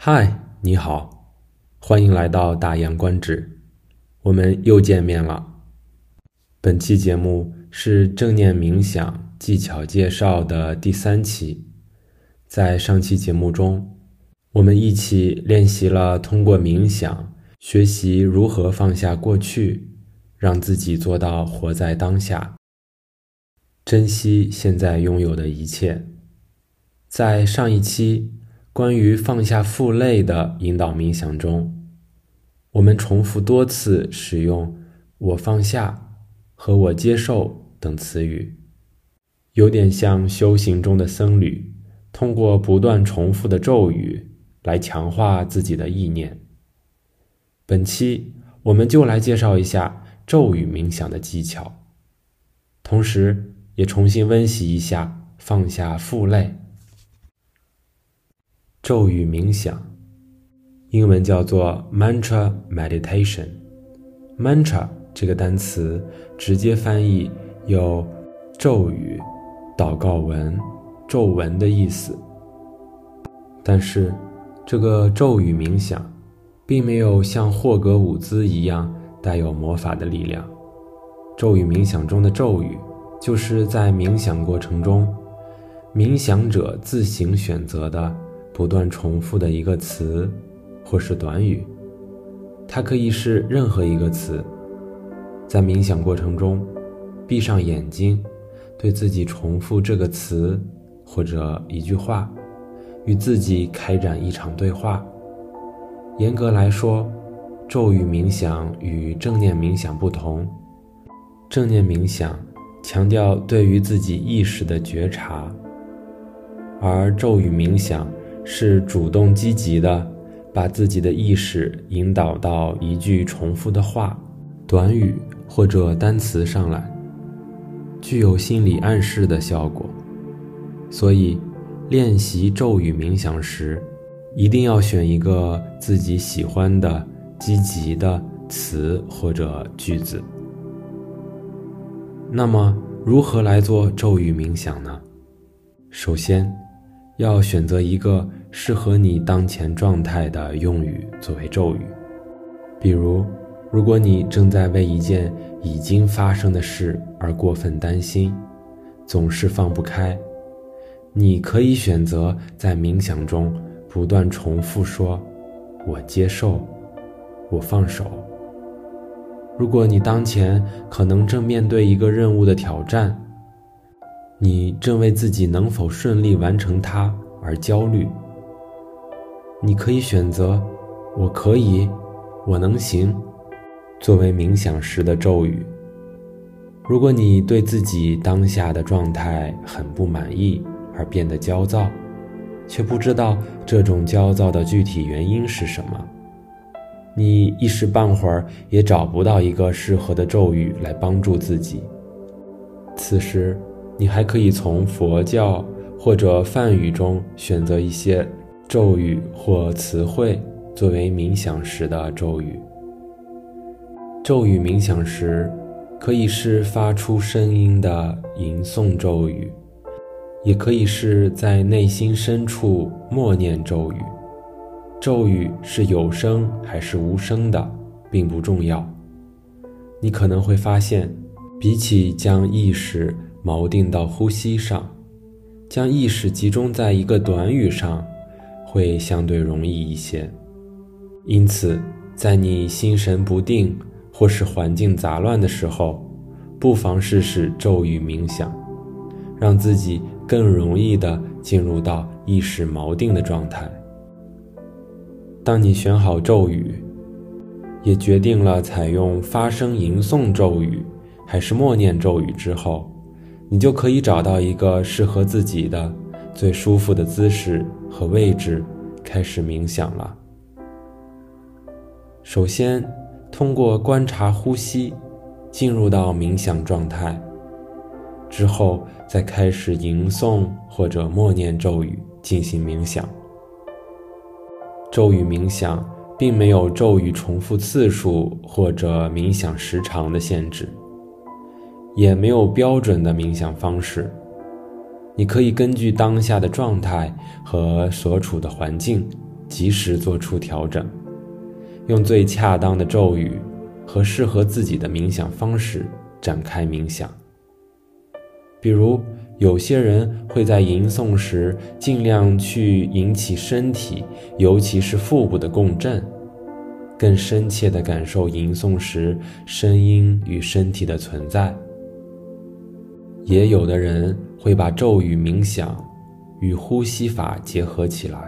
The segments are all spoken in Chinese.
嗨，你好，欢迎来到大言观止，我们又见面了。本期节目是正念冥想技巧介绍的第三期。在上期节目中，我们一起练习了通过冥想学习如何放下过去，让自己做到活在当下，珍惜现在拥有的一切。在上一期。关于放下负累的引导冥想中，我们重复多次使用“我放下”和“我接受”等词语，有点像修行中的僧侣，通过不断重复的咒语来强化自己的意念。本期我们就来介绍一下咒语冥想的技巧，同时也重新温习一下放下负累。咒语冥想，英文叫做 mantra meditation。mantra 这个单词直接翻译有咒语、祷告文、咒文的意思。但是，这个咒语冥想并没有像霍格伍兹一样带有魔法的力量。咒语冥想中的咒语，就是在冥想过程中，冥想者自行选择的。不断重复的一个词，或是短语，它可以是任何一个词。在冥想过程中，闭上眼睛，对自己重复这个词或者一句话，与自己开展一场对话。严格来说，咒语冥想与正念冥想不同。正念冥想强调对于自己意识的觉察，而咒语冥想。是主动积极的，把自己的意识引导到一句重复的话、短语或者单词上来，具有心理暗示的效果。所以，练习咒语冥想时，一定要选一个自己喜欢的、积极的词或者句子。那么，如何来做咒语冥想呢？首先，要选择一个。适合你当前状态的用语作为咒语，比如，如果你正在为一件已经发生的事而过分担心，总是放不开，你可以选择在冥想中不断重复说：“我接受，我放手。”如果你当前可能正面对一个任务的挑战，你正为自己能否顺利完成它而焦虑。你可以选择“我可以，我能行”作为冥想时的咒语。如果你对自己当下的状态很不满意而变得焦躁，却不知道这种焦躁的具体原因是什么，你一时半会儿也找不到一个适合的咒语来帮助自己。此时，你还可以从佛教或者梵语中选择一些。咒语或词汇作为冥想时的咒语。咒语冥想时，可以是发出声音的吟诵咒语，也可以是在内心深处默念咒语。咒语是有声还是无声的，并不重要。你可能会发现，比起将意识锚定到呼吸上，将意识集中在一个短语上。会相对容易一些，因此，在你心神不定或是环境杂乱的时候，不妨试试咒语冥想，让自己更容易地进入到意识锚定的状态。当你选好咒语，也决定了采用发声吟诵咒语还是默念咒语之后，你就可以找到一个适合自己的。最舒服的姿势和位置，开始冥想了。首先，通过观察呼吸，进入到冥想状态。之后，再开始吟诵或者默念咒语进行冥想。咒语冥想并没有咒语重复次数或者冥想时长的限制，也没有标准的冥想方式。你可以根据当下的状态和所处的环境，及时做出调整，用最恰当的咒语和适合自己的冥想方式展开冥想。比如，有些人会在吟诵时尽量去引起身体，尤其是腹部的共振，更深切地感受吟诵时声音与身体的存在。也有的人会把咒语冥想与呼吸法结合起来，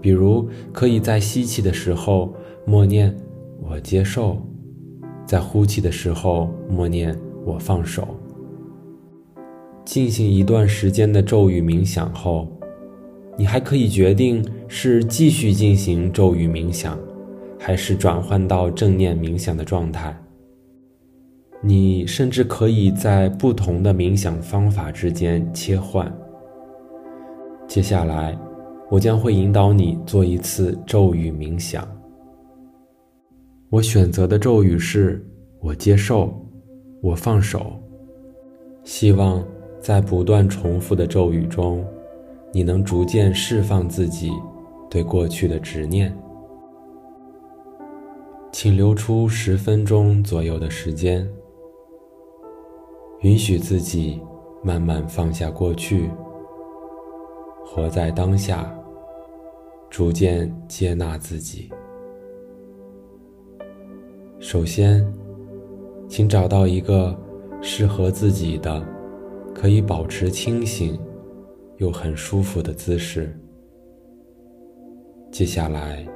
比如可以在吸气的时候默念“我接受”，在呼气的时候默念“我放手”。进行一段时间的咒语冥想后，你还可以决定是继续进行咒语冥想，还是转换到正念冥想的状态。你甚至可以在不同的冥想方法之间切换。接下来，我将会引导你做一次咒语冥想。我选择的咒语是“我接受，我放手”，希望。在不断重复的咒语中，你能逐渐释放自己对过去的执念。请留出十分钟左右的时间，允许自己慢慢放下过去，活在当下，逐渐接纳自己。首先，请找到一个适合自己的。可以保持清醒又很舒服的姿势。接下来，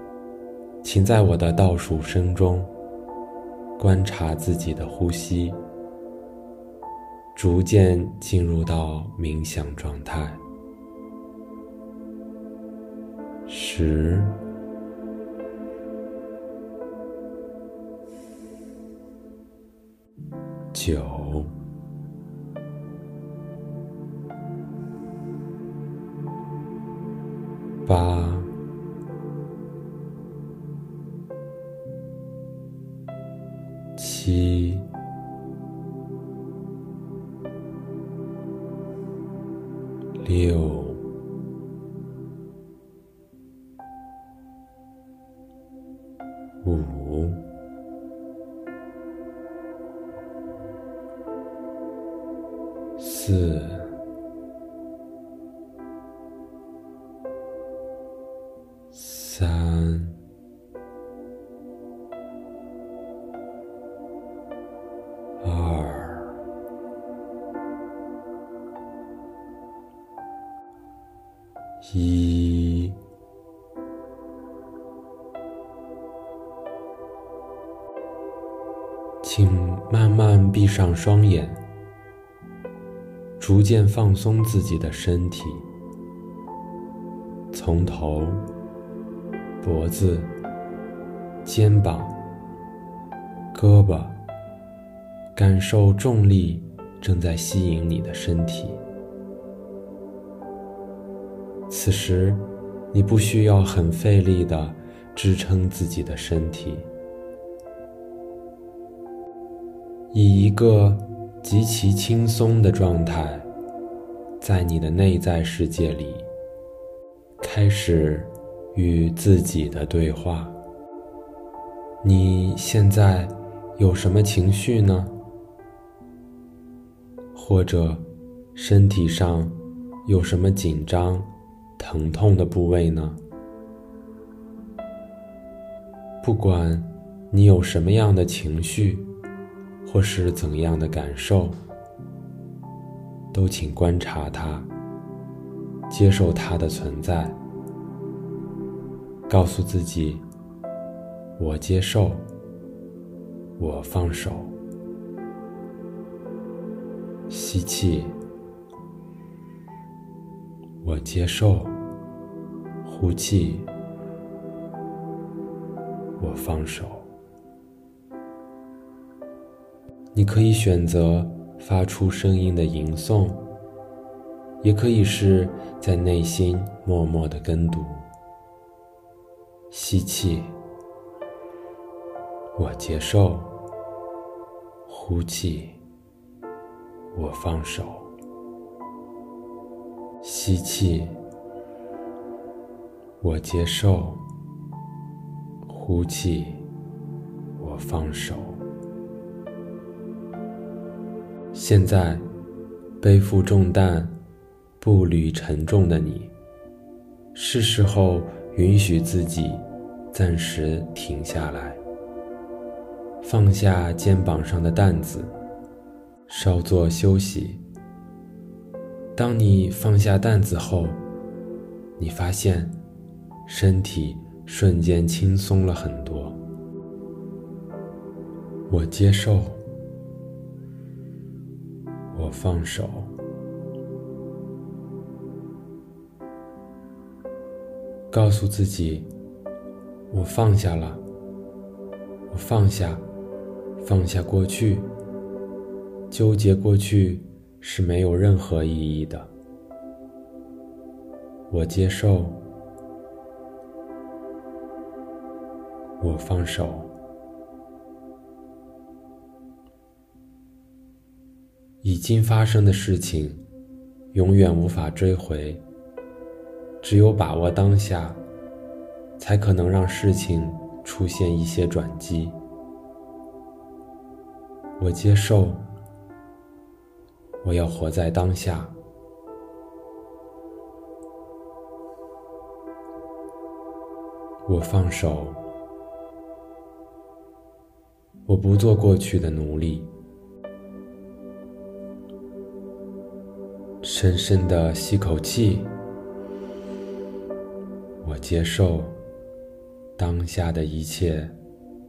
请在我的倒数声中观察自己的呼吸，逐渐进入到冥想状态。十、九。四。三、二一，请慢慢闭上双眼，逐渐放松自己的身体，从头、脖子、肩膀、胳膊，感受重力正在吸引你的身体。此时，你不需要很费力的支撑自己的身体，以一个极其轻松的状态，在你的内在世界里，开始与自己的对话。你现在有什么情绪呢？或者，身体上有什么紧张？疼痛的部位呢？不管你有什么样的情绪，或是怎样的感受，都请观察它，接受它的存在，告诉自己：我接受，我放手。吸气。我接受，呼气，我放手。你可以选择发出声音的吟诵，也可以是在内心默默的跟读。吸气，我接受，呼气，我放手。吸气，我接受。呼气，我放手。现在，背负重担、步履沉重的你，是时候允许自己暂时停下来，放下肩膀上的担子，稍作休息。当你放下担子后，你发现身体瞬间轻松了很多。我接受。我放手，告诉自己，我放下了，我放下，放下过去，纠结过去是没有任何意义的。我接受，我放手。已经发生的事情，永远无法追回。只有把握当下，才可能让事情出现一些转机。我接受，我要活在当下。我放手，我不做过去的奴隶。深深的吸口气，我接受当下的一切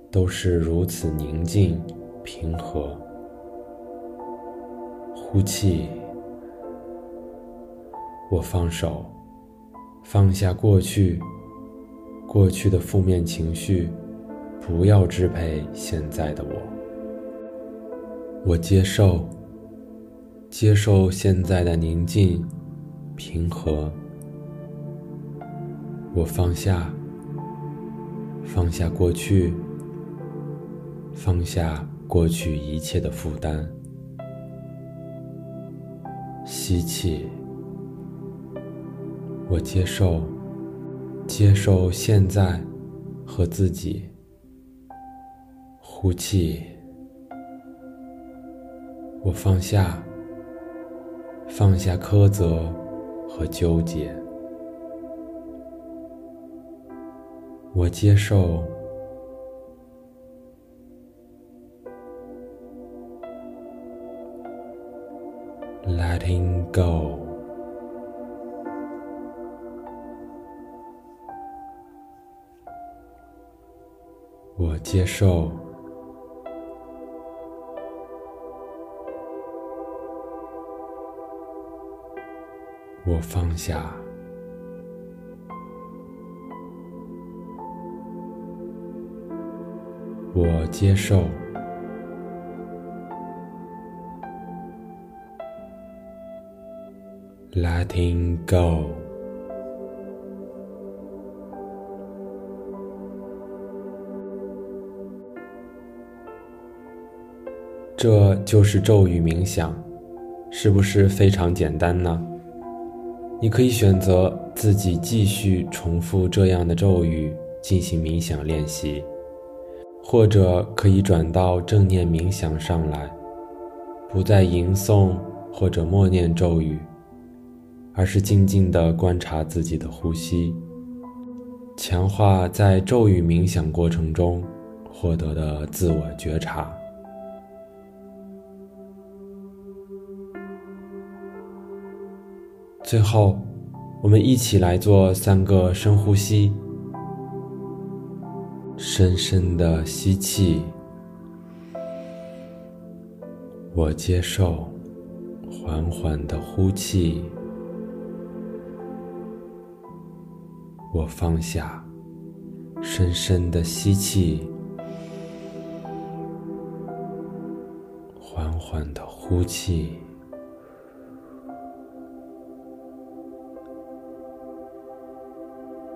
都是如此宁静平和。呼气，我放手，放下过去，过去的负面情绪不要支配现在的我。我接受。接受现在的宁静、平和。我放下，放下过去，放下过去一切的负担。吸气，我接受，接受现在和自己。呼气，我放下。放下苛责和纠结，我接受，letting go，我接受。我放下，我接受，letting go，这就是咒语冥想，是不是非常简单呢？你可以选择自己继续重复这样的咒语进行冥想练习，或者可以转到正念冥想上来，不再吟诵或者默念咒语，而是静静地观察自己的呼吸，强化在咒语冥想过程中获得的自我觉察。最后，我们一起来做三个深呼吸。深深的吸气，我接受；缓缓的呼气，我放下；深深的吸气，缓缓的呼气。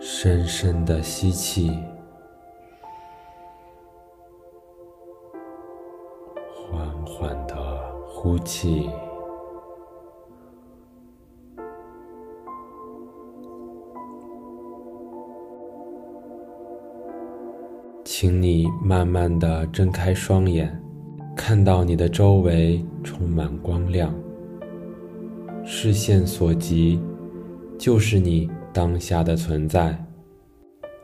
深深的吸气，缓缓的呼气。请你慢慢的睁开双眼，看到你的周围充满光亮。视线所及，就是你当下的存在。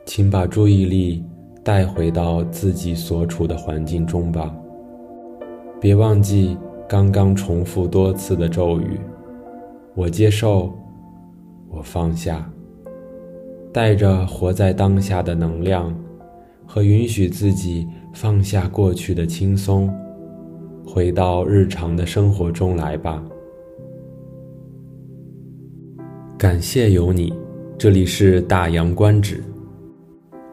请把注意力带回到自己所处的环境中吧。别忘记刚刚重复多次的咒语：我接受，我放下。带着活在当下的能量，和允许自己放下过去的轻松，回到日常的生活中来吧。感谢有你，这里是大洋观止，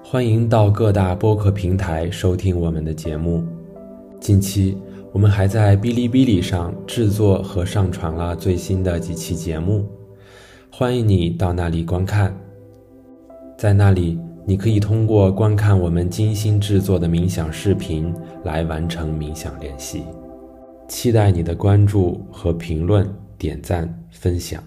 欢迎到各大播客平台收听我们的节目。近期我们还在哔哩哔哩上制作和上传了最新的几期节目，欢迎你到那里观看。在那里，你可以通过观看我们精心制作的冥想视频来完成冥想练习。期待你的关注和评论、点赞、分享。